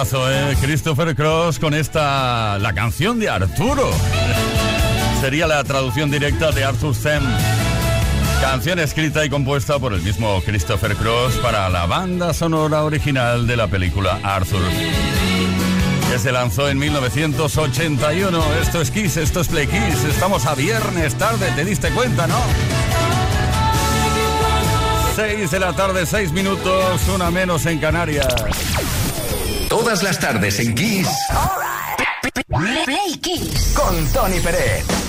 ¿Eh? Christopher Cross con esta, la canción de Arturo. Sería la traducción directa de Arthur Them. Canción escrita y compuesta por el mismo Christopher Cross para la banda sonora original de la película Arthur. Que se lanzó en 1981. Esto es Kiss, esto es Play Kiss. Estamos a viernes tarde, te diste cuenta, ¿no? 6 de la tarde, 6 minutos, una menos en Canarias. Todas las tardes en Kiss. Play Kiss. Con Tony Pérez.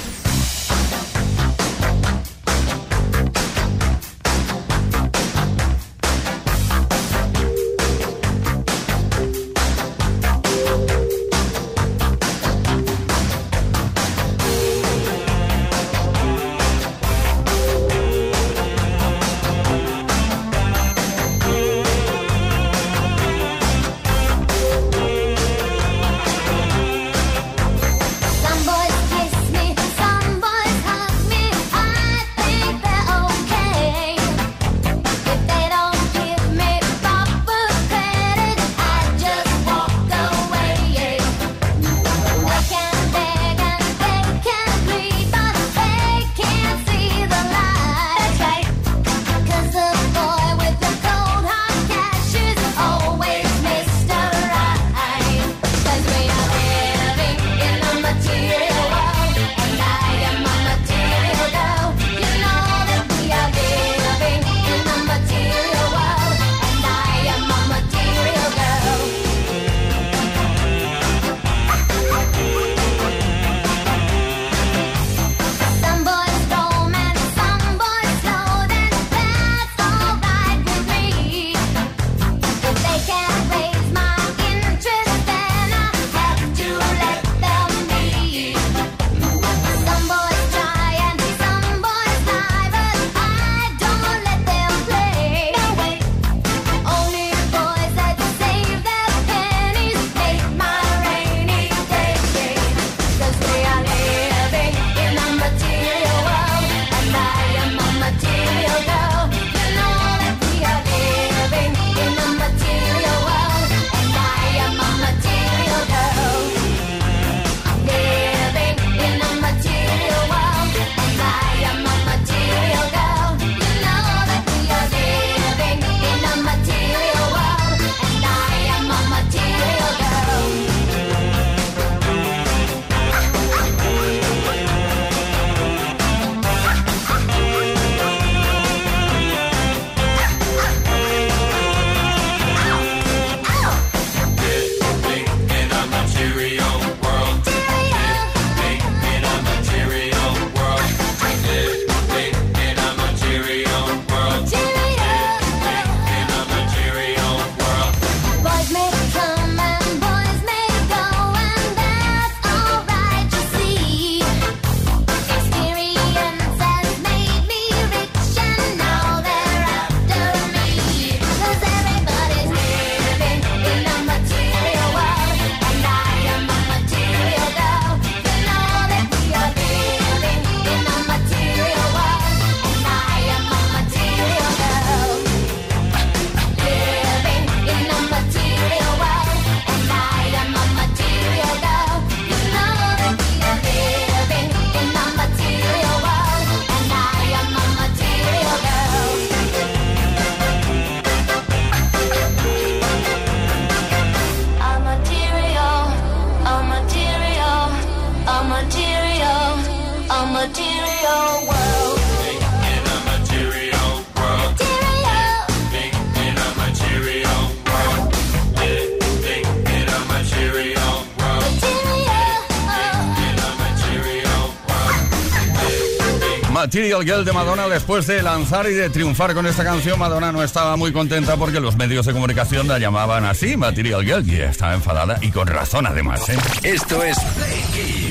Material Girl de Madonna después de lanzar y de triunfar con esta canción. Madonna no estaba muy contenta porque los medios de comunicación la llamaban así, Material Girl, y estaba enfadada y con razón además. ¿eh? Esto es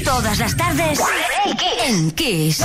Todas las tardes en Kiss.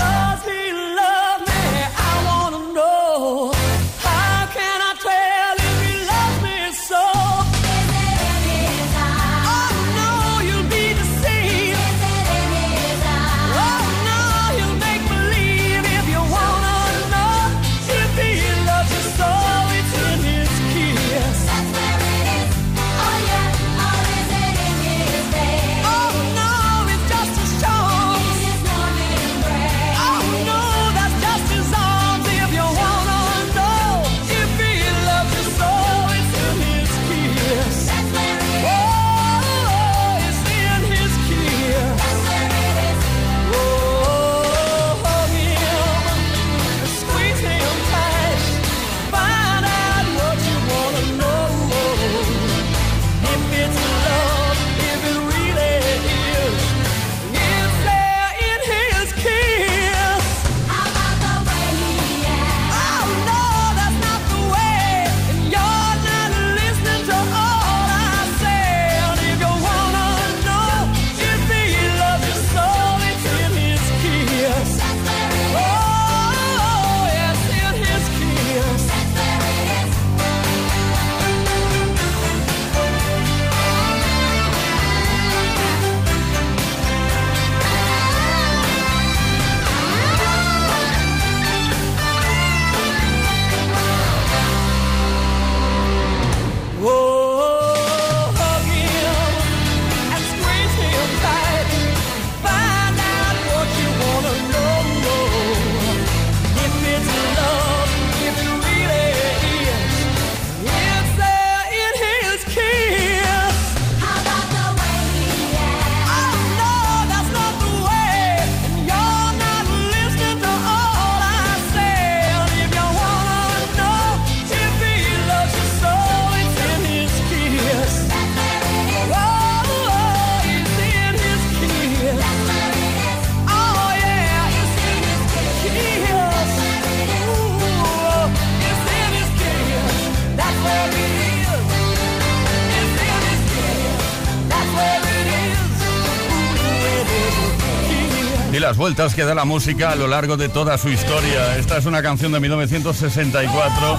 Vueltas que da la música a lo largo de toda su historia. Esta es una canción de 1964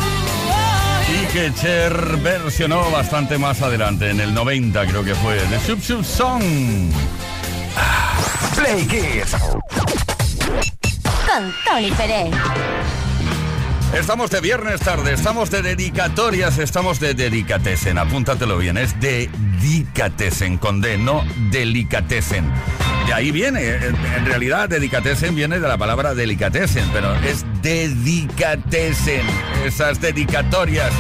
y que Cher versionó bastante más adelante, en el 90 creo que fue, de Sub Sub Song. Play Kids. Con Tony Pérez. Estamos de viernes tarde, estamos de dedicatorias, estamos de dedicatesen. Apúntatelo bien, es dedicatesen con D, no delicatessen. De ahí viene, en realidad dedicatessen viene de la palabra delicatessen, pero es dedicatessen, esas dedicatorias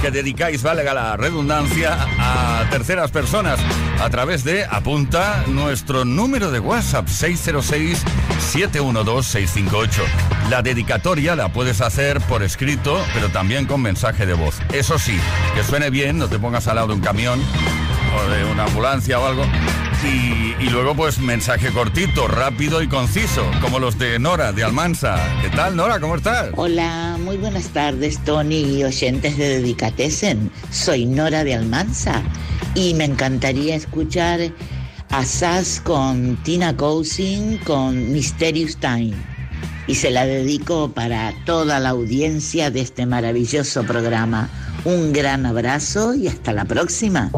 que dedicáis, valga la redundancia, a terceras personas a través de, apunta, nuestro número de WhatsApp 606-712-658. La dedicatoria la puedes hacer por escrito, pero también con mensaje de voz. Eso sí, que suene bien, no te pongas al lado de un camión o de una ambulancia o algo y, luego pues mensaje cortito, rápido y conciso, como los de Nora de Almansa. ¿Qué tal Nora? ¿Cómo estás? Hola, muy buenas tardes Tony oyentes de Dedicatesen. Soy Nora de Almansa y me encantaría escuchar a Sass con Tina Cousin con Mysterious Time. Y se la dedico para toda la audiencia de este maravilloso programa. Un gran abrazo y hasta la próxima.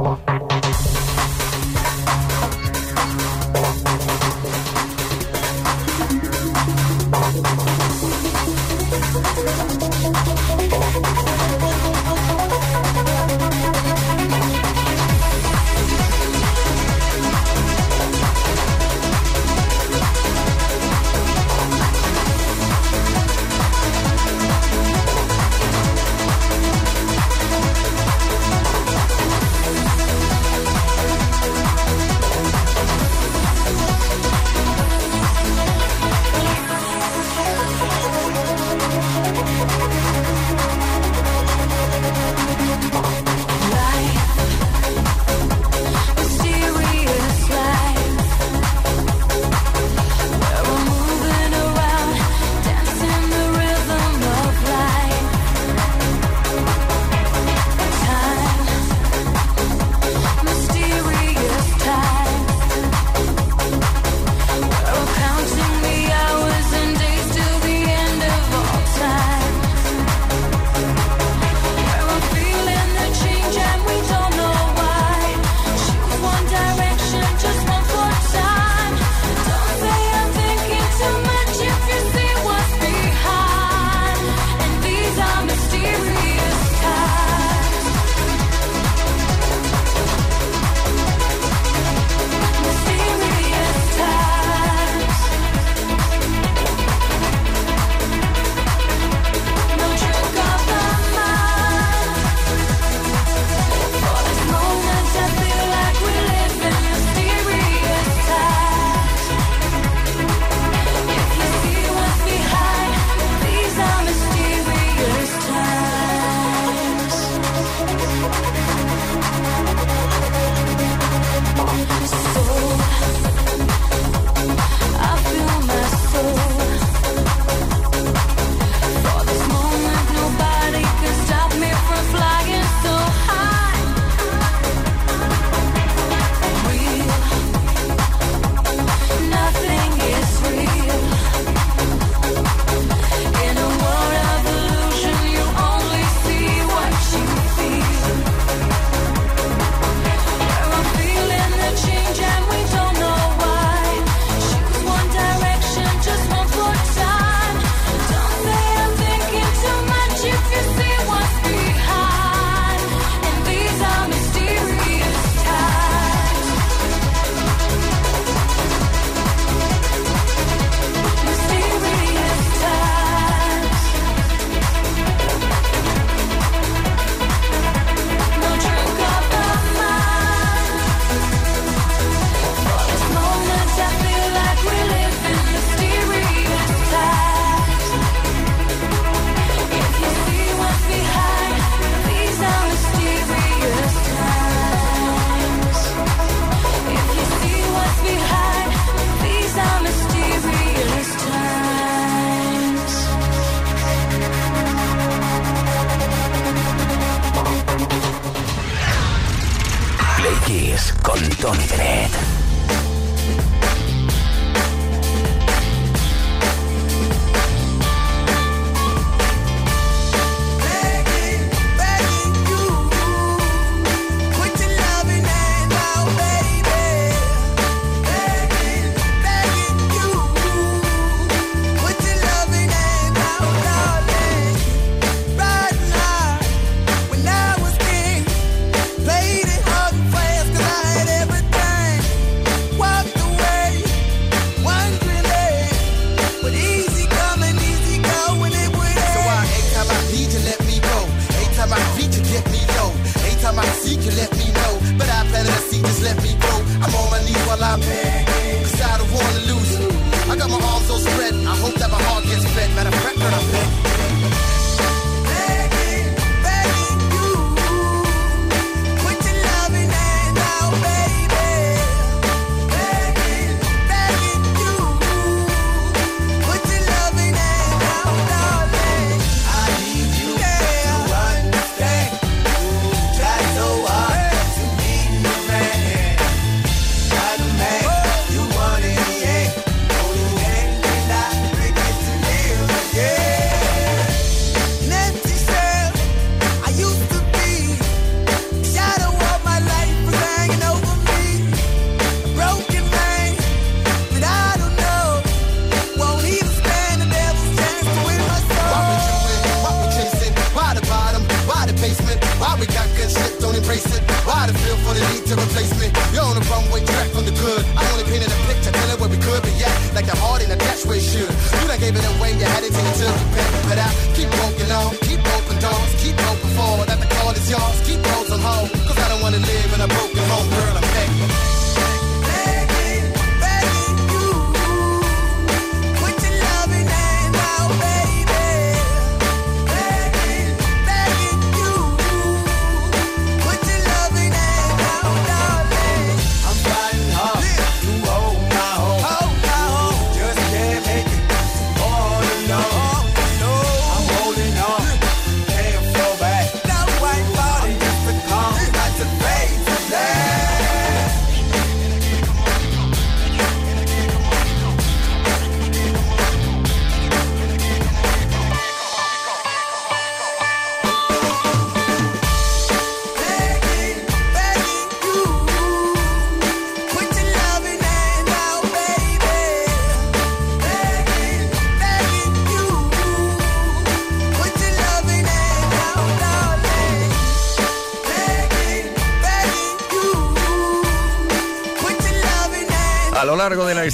wanna live in a broken home, girl, I'm begging.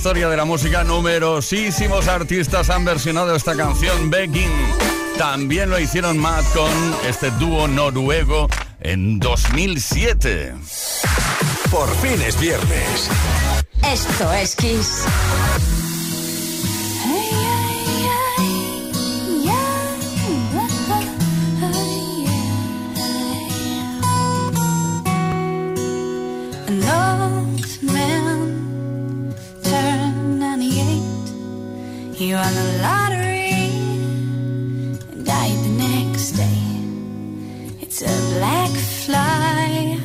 Historia de la música, numerosísimos artistas han versionado esta canción Begging. También lo hicieron Matt con este dúo noruego en 2007. Por fin es viernes. Esto es Kiss. You won the lottery and died the next day. It's a black fly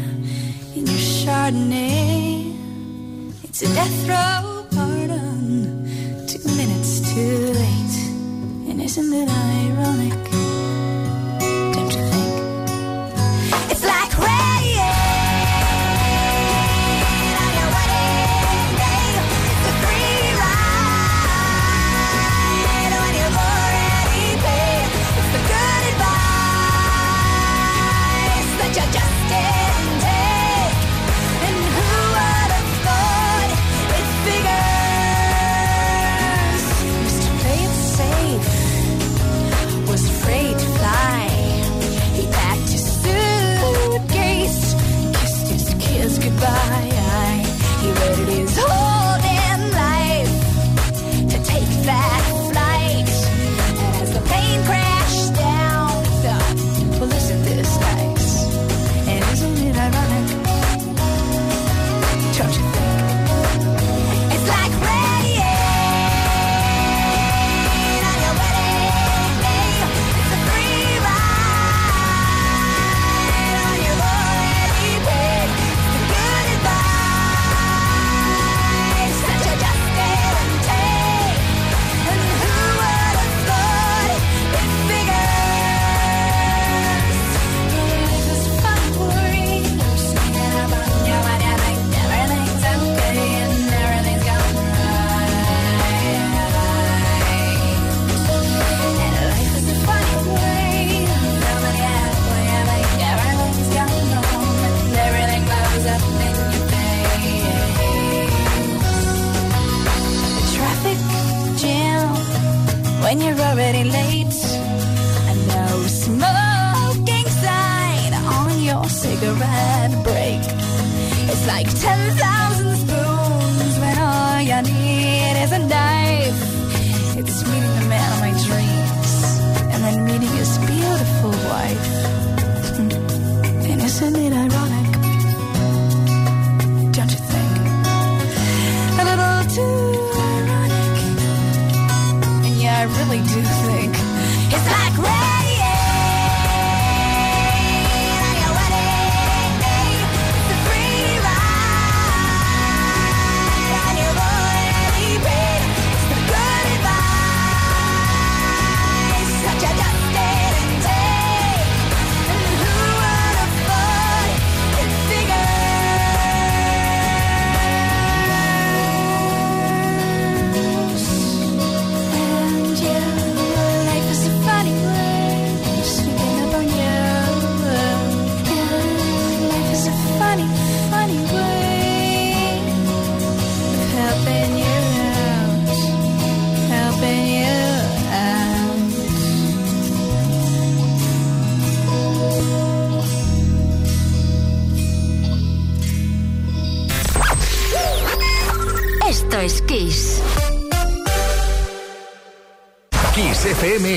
in your Chardonnay. It's a death row pardon, two minutes too late. And isn't it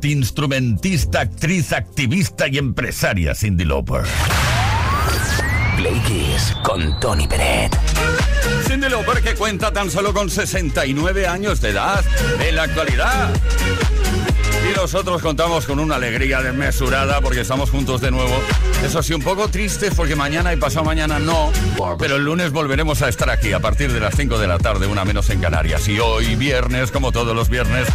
Multiinstrumentista, actriz, activista y empresaria Cindy Lauper. Play Kiss con Tony Peret. Cindy Lauper que cuenta tan solo con 69 años de edad en la actualidad. Nosotros contamos con una alegría desmesurada porque estamos juntos de nuevo. Eso sí, un poco triste porque mañana y pasado mañana no, pero el lunes volveremos a estar aquí a partir de las 5 de la tarde, una menos en Canarias. Y hoy, viernes, como todos los viernes,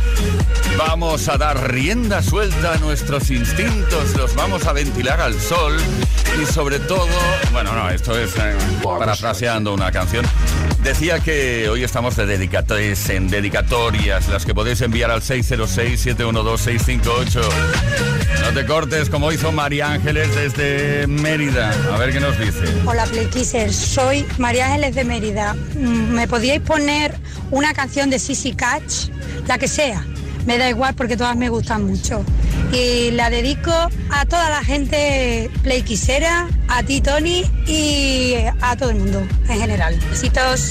vamos a dar rienda suelta a nuestros instintos, los vamos a ventilar al sol y sobre todo, bueno, no, esto es eh, parafraseando una canción. Decía que hoy estamos de dedicatorias, en dedicatorias, las que podéis enviar al 606-712-658. No te cortes como hizo María Ángeles desde Mérida. A ver qué nos dice. Hola Playkissers, soy María Ángeles de Mérida. Mm, ¿Me podíais poner una canción de Sissy Catch? La que sea. Me da igual porque todas me gustan mucho. Y la dedico a toda la gente playkissera, a ti Tony y a todo el mundo en general. Besitos.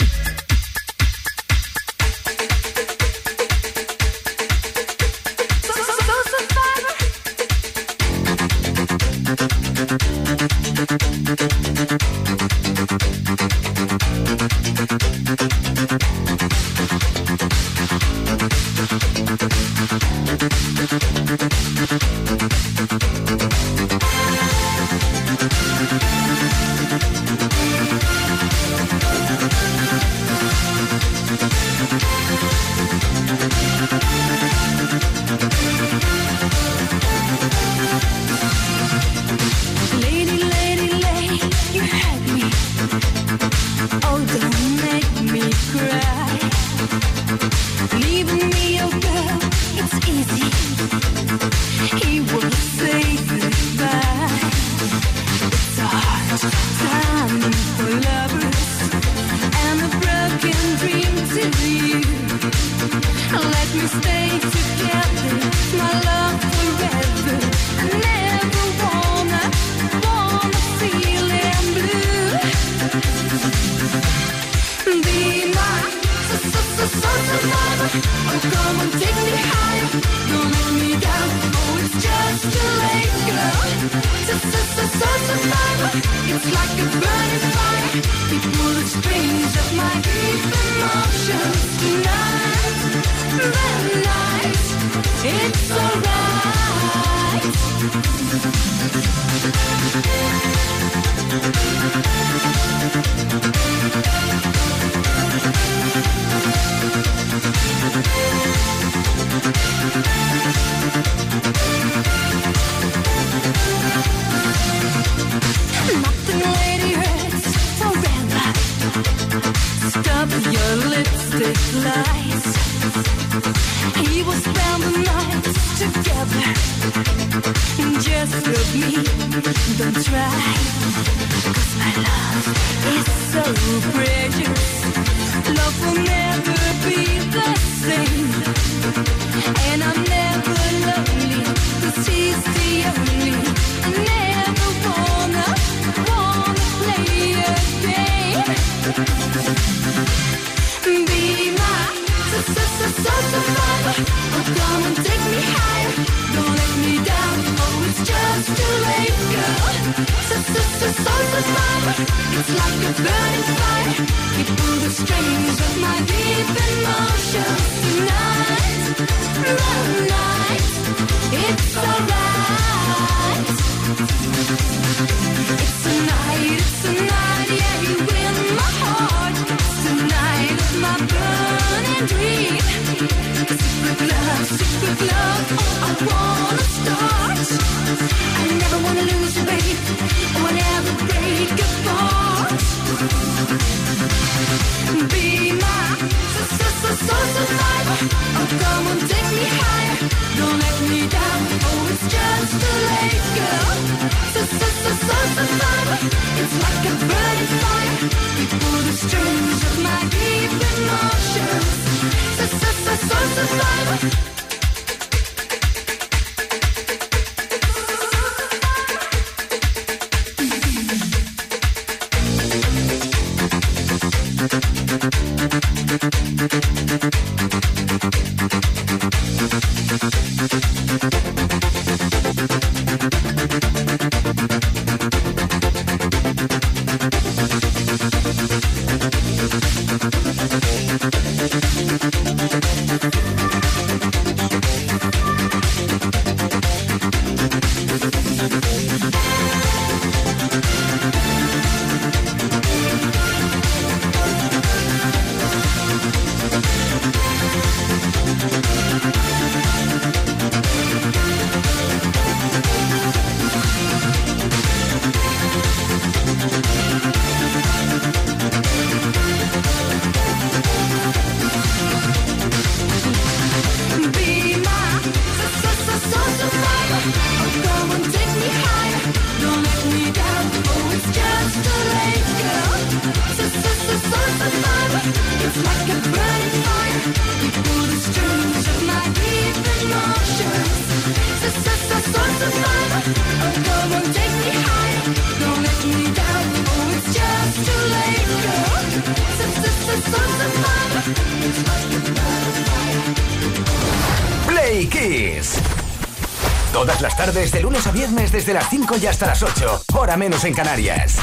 5 y hasta las 8, hora menos en Canarias.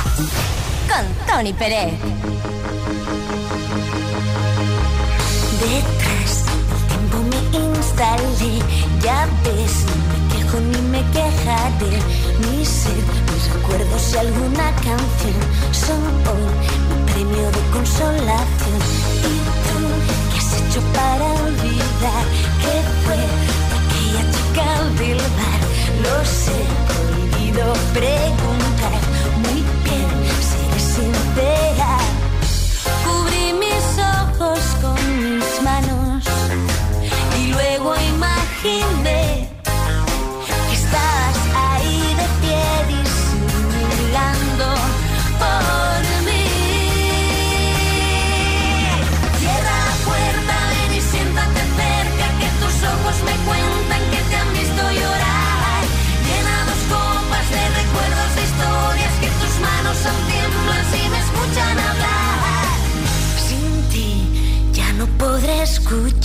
Con Tony Pérez. Detrás del tiempo me instalé, ya ves, no me quejo ni me quejaré. Mi sed, mis recuerdos y alguna canción son hoy mi premio de consolación. Y tú, ¿qué has hecho para olvidar que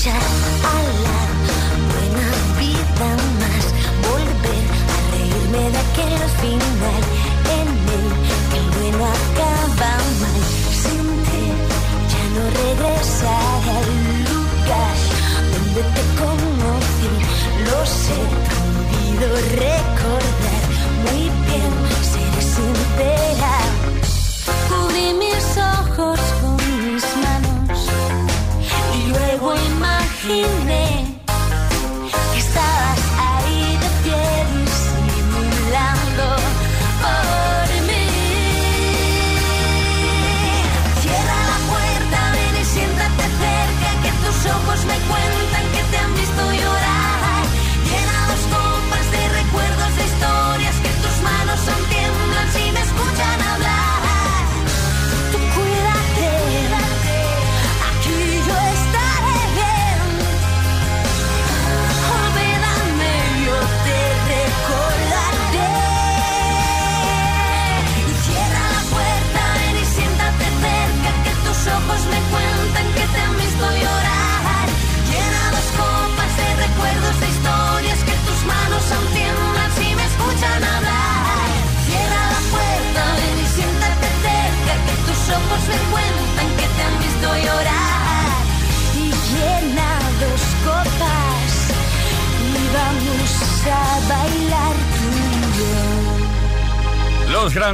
picture I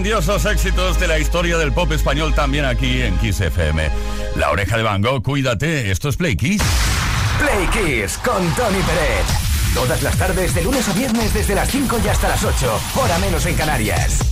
grandiosos éxitos de la historia del pop español también aquí en Kiss FM. La oreja de Van Gogh, cuídate, esto es Play Kiss. Play Kiss con Tony Pérez. Todas las tardes de lunes a viernes desde las 5 y hasta las 8, hora menos en Canarias.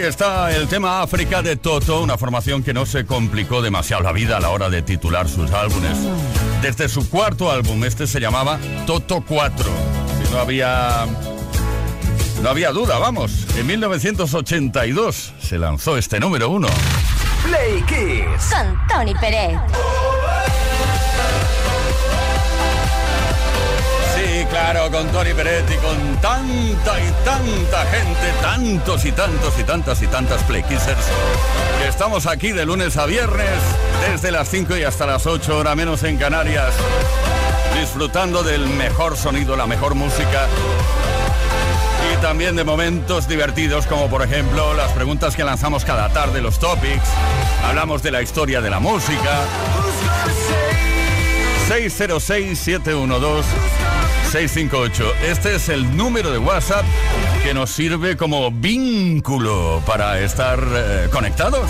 ahí está el tema África de Toto, una formación que no se complicó demasiado la vida a la hora de titular sus álbumes. Desde su cuarto álbum, este se llamaba Toto 4. Si no había no había duda, vamos. En 1982 se lanzó este número uno. Play Kiss. Con Tony Pérez. Claro, con Tony Peretti, con tanta y tanta gente, tantos y tantos y tantas y tantas Play Kissers, que estamos aquí de lunes a viernes, desde las 5 y hasta las 8, hora menos en Canarias, disfrutando del mejor sonido, la mejor música. Y también de momentos divertidos como por ejemplo las preguntas que lanzamos cada tarde, los topics, hablamos de la historia de la música. 606-712-658. Este es el número de WhatsApp que nos sirve como vínculo para estar eh, conectados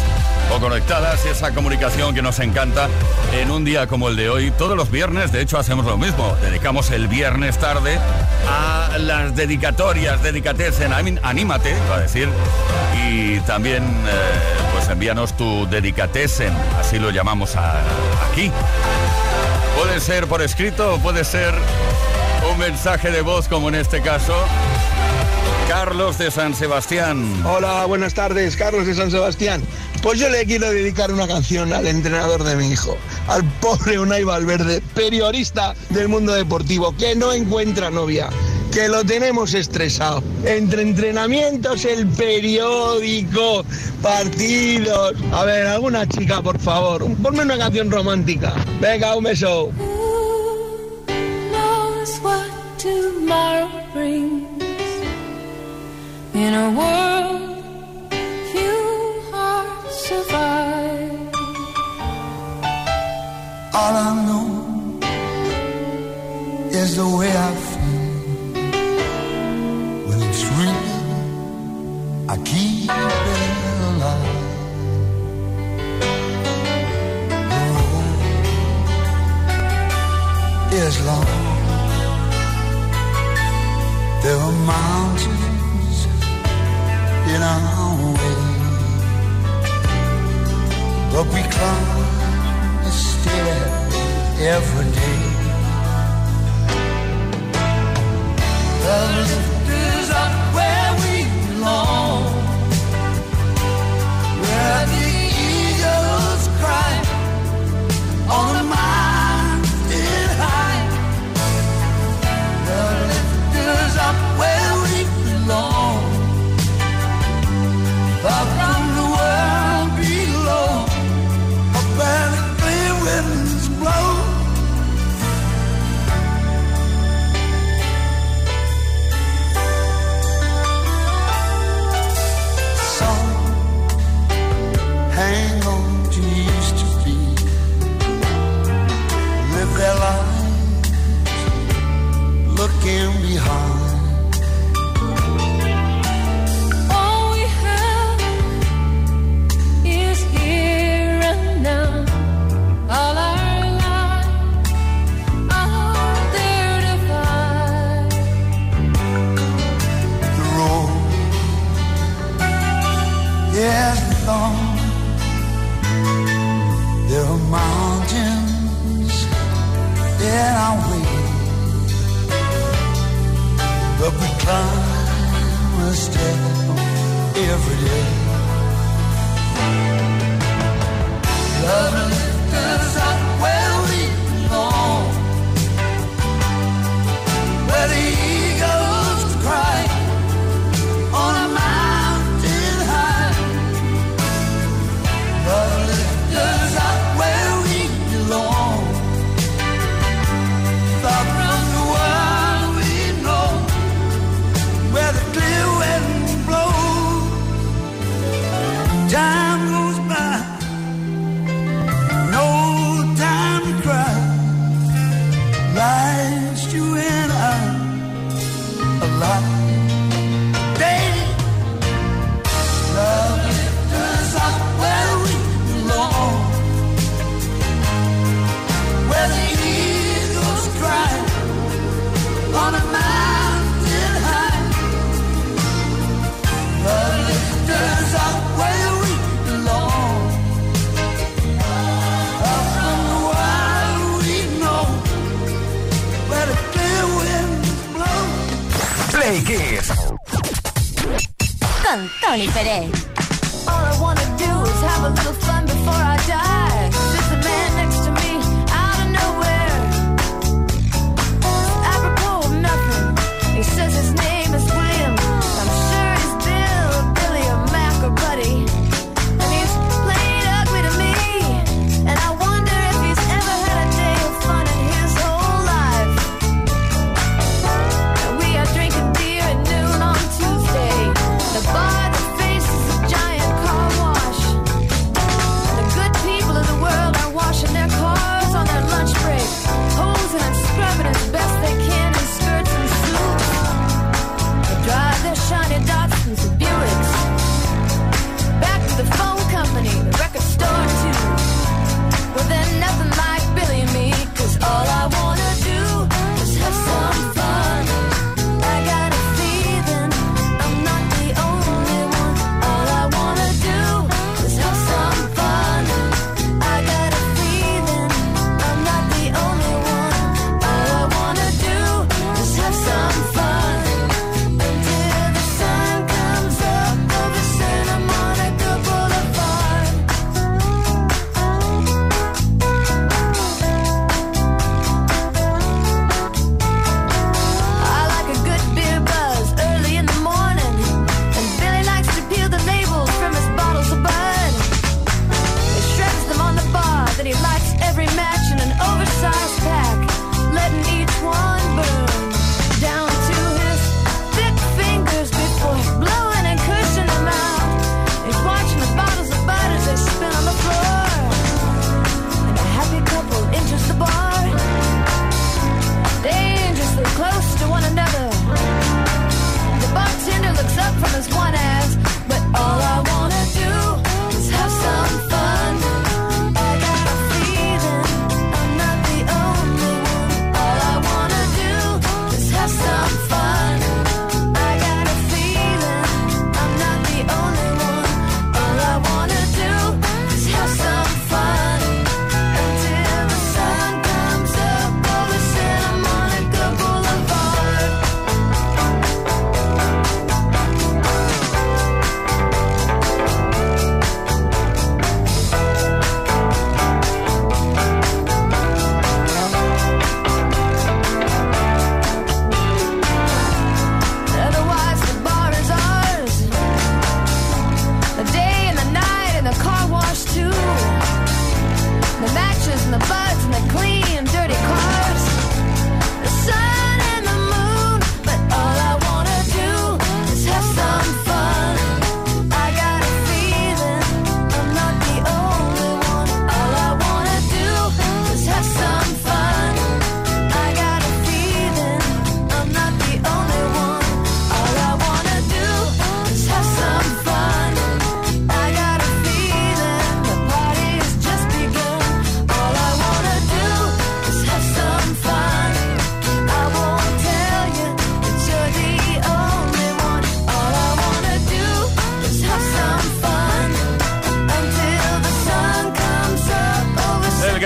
o conectadas. Esa comunicación que nos encanta en un día como el de hoy. Todos los viernes, de hecho, hacemos lo mismo. Dedicamos el viernes tarde a las dedicatorias, dedicates en Anímate, va a decir. Y también, eh, pues envíanos tu dedicatesen, así lo llamamos aquí. Puede ser por escrito puede ser un mensaje de voz como en este caso. Carlos de San Sebastián. Hola, buenas tardes, Carlos de San Sebastián. Pues yo le quiero dedicar una canción al entrenador de mi hijo, al pobre Unai Valverde, periodista del mundo deportivo, que no encuentra novia, que lo tenemos estresado. Entre entrenamientos, el periódico, partidos. A ver, alguna chica, por favor, ponme una canción romántica. Venga, un beso. Tomorrow brings. In a world few hearts survive. All I know is the way I feel. When it's real, I keep it alive. Road is long. Mountains in our way. But we climb a stair every day. The lift is up where we belong, where long. There are mountains in our way, but we climb a step every day. Love lifts us up. Con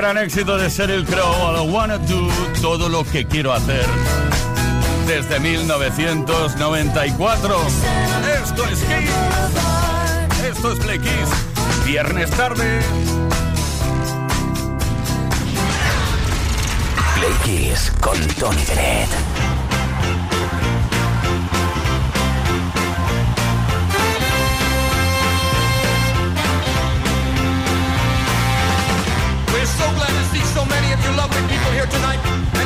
gran éxito de Sheryl Crow, I wanna do todo lo que quiero hacer. Desde 1994. Esto es Kiss. Esto es Play Kiss. Viernes tarde. Play Kiss con Tony Pérez. so glad to see so many of you lovely people here tonight.